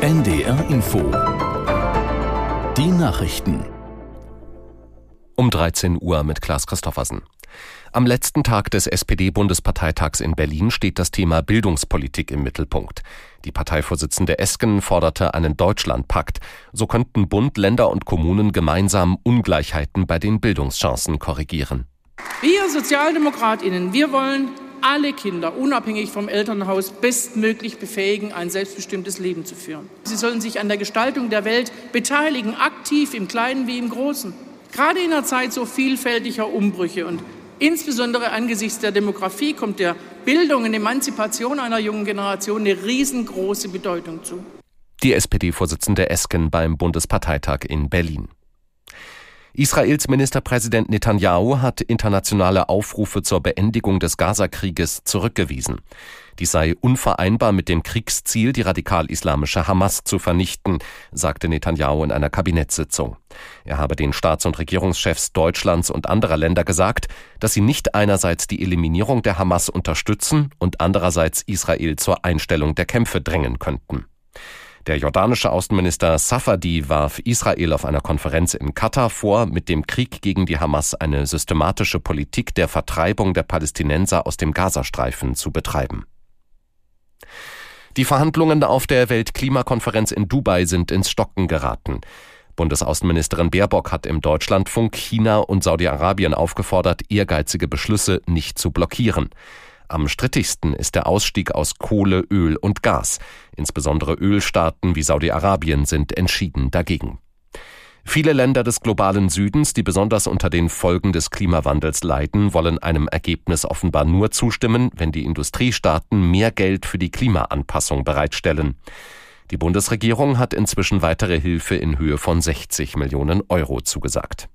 NDR Info. Die Nachrichten. Um 13 Uhr mit Klaas Christoffersen. Am letzten Tag des SPD-Bundesparteitags in Berlin steht das Thema Bildungspolitik im Mittelpunkt. Die Parteivorsitzende Esken forderte einen Deutschlandpakt. So könnten Bund, Länder und Kommunen gemeinsam Ungleichheiten bei den Bildungschancen korrigieren. Wir Sozialdemokratinnen, wir wollen alle Kinder, unabhängig vom Elternhaus, bestmöglich befähigen, ein selbstbestimmtes Leben zu führen. Sie sollen sich an der Gestaltung der Welt beteiligen, aktiv im Kleinen wie im Großen. Gerade in einer Zeit so vielfältiger Umbrüche und insbesondere angesichts der Demografie kommt der Bildung und Emanzipation einer jungen Generation eine riesengroße Bedeutung zu. Die SPD-Vorsitzende Esken beim Bundesparteitag in Berlin. Israels Ministerpräsident Netanyahu hat internationale Aufrufe zur Beendigung des Gazakrieges zurückgewiesen. Dies sei unvereinbar mit dem Kriegsziel, die radikal-islamische Hamas zu vernichten, sagte Netanyahu in einer Kabinettssitzung. Er habe den Staats- und Regierungschefs Deutschlands und anderer Länder gesagt, dass sie nicht einerseits die Eliminierung der Hamas unterstützen und andererseits Israel zur Einstellung der Kämpfe drängen könnten. Der jordanische Außenminister Safadi warf Israel auf einer Konferenz in Katar vor, mit dem Krieg gegen die Hamas eine systematische Politik der Vertreibung der Palästinenser aus dem Gazastreifen zu betreiben. Die Verhandlungen auf der Weltklimakonferenz in Dubai sind ins Stocken geraten. Bundesaußenministerin Baerbock hat im Deutschlandfunk China und Saudi-Arabien aufgefordert, ehrgeizige Beschlüsse nicht zu blockieren. Am strittigsten ist der Ausstieg aus Kohle, Öl und Gas. Insbesondere Ölstaaten wie Saudi-Arabien sind entschieden dagegen. Viele Länder des globalen Südens, die besonders unter den Folgen des Klimawandels leiden, wollen einem Ergebnis offenbar nur zustimmen, wenn die Industriestaaten mehr Geld für die Klimaanpassung bereitstellen. Die Bundesregierung hat inzwischen weitere Hilfe in Höhe von 60 Millionen Euro zugesagt.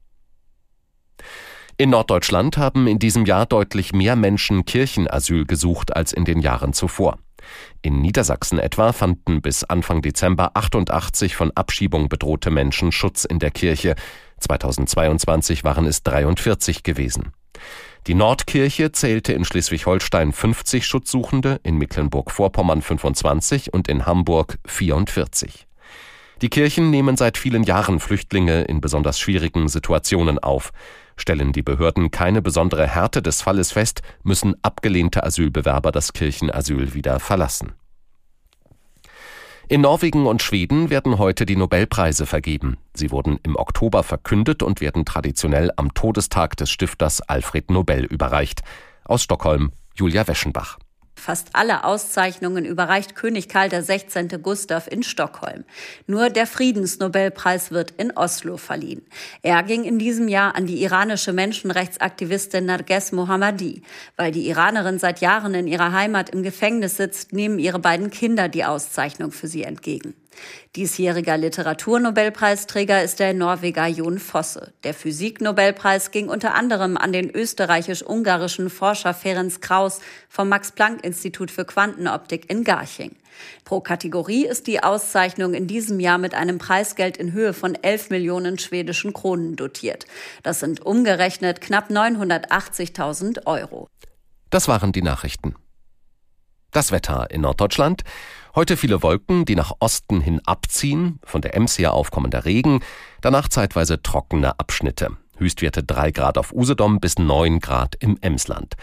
In Norddeutschland haben in diesem Jahr deutlich mehr Menschen Kirchenasyl gesucht als in den Jahren zuvor. In Niedersachsen etwa fanden bis Anfang Dezember 88 von Abschiebung bedrohte Menschen Schutz in der Kirche. 2022 waren es 43 gewesen. Die Nordkirche zählte in Schleswig-Holstein 50 Schutzsuchende, in Mecklenburg-Vorpommern 25 und in Hamburg 44. Die Kirchen nehmen seit vielen Jahren Flüchtlinge in besonders schwierigen Situationen auf. Stellen die Behörden keine besondere Härte des Falles fest, müssen abgelehnte Asylbewerber das Kirchenasyl wieder verlassen. In Norwegen und Schweden werden heute die Nobelpreise vergeben. Sie wurden im Oktober verkündet und werden traditionell am Todestag des Stifters Alfred Nobel überreicht. Aus Stockholm Julia Weschenbach. Fast alle Auszeichnungen überreicht König Karl XVI. Gustav in Stockholm. Nur der Friedensnobelpreis wird in Oslo verliehen. Er ging in diesem Jahr an die iranische Menschenrechtsaktivistin Narges Mohammadi. Weil die Iranerin seit Jahren in ihrer Heimat im Gefängnis sitzt, nehmen ihre beiden Kinder die Auszeichnung für sie entgegen. Diesjähriger Literaturnobelpreisträger ist der Norweger Jon Fosse. Der Physiknobelpreis ging unter anderem an den österreichisch-ungarischen Forscher Ferenc Kraus vom Max-Planck-Institut für Quantenoptik in Garching. Pro Kategorie ist die Auszeichnung in diesem Jahr mit einem Preisgeld in Höhe von 11 Millionen schwedischen Kronen dotiert. Das sind umgerechnet knapp 980.000 Euro. Das waren die Nachrichten. Das Wetter in Norddeutschland. Heute viele Wolken, die nach Osten hin abziehen, von der Ems her aufkommender Regen, danach zeitweise trockene Abschnitte. Höchstwerte 3 Grad auf Usedom bis 9 Grad im Emsland.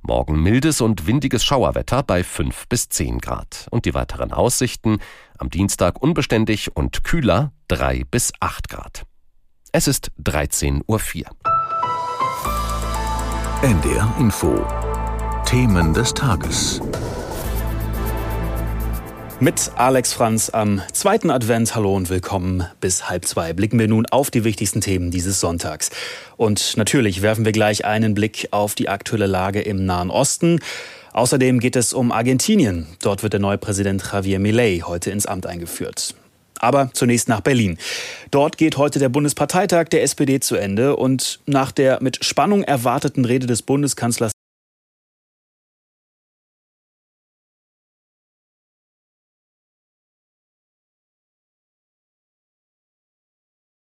Morgen mildes und windiges Schauerwetter bei 5 bis 10 Grad. Und die weiteren Aussichten am Dienstag unbeständig und kühler 3 bis 8 Grad. Es ist 13.04 Uhr. NDR Info. Themen des Tages. Mit Alex Franz am zweiten Advent. Hallo und willkommen bis halb zwei. Blicken wir nun auf die wichtigsten Themen dieses Sonntags. Und natürlich werfen wir gleich einen Blick auf die aktuelle Lage im Nahen Osten. Außerdem geht es um Argentinien. Dort wird der neue Präsident Javier Milei heute ins Amt eingeführt. Aber zunächst nach Berlin. Dort geht heute der Bundesparteitag der SPD zu Ende und nach der mit Spannung erwarteten Rede des Bundeskanzlers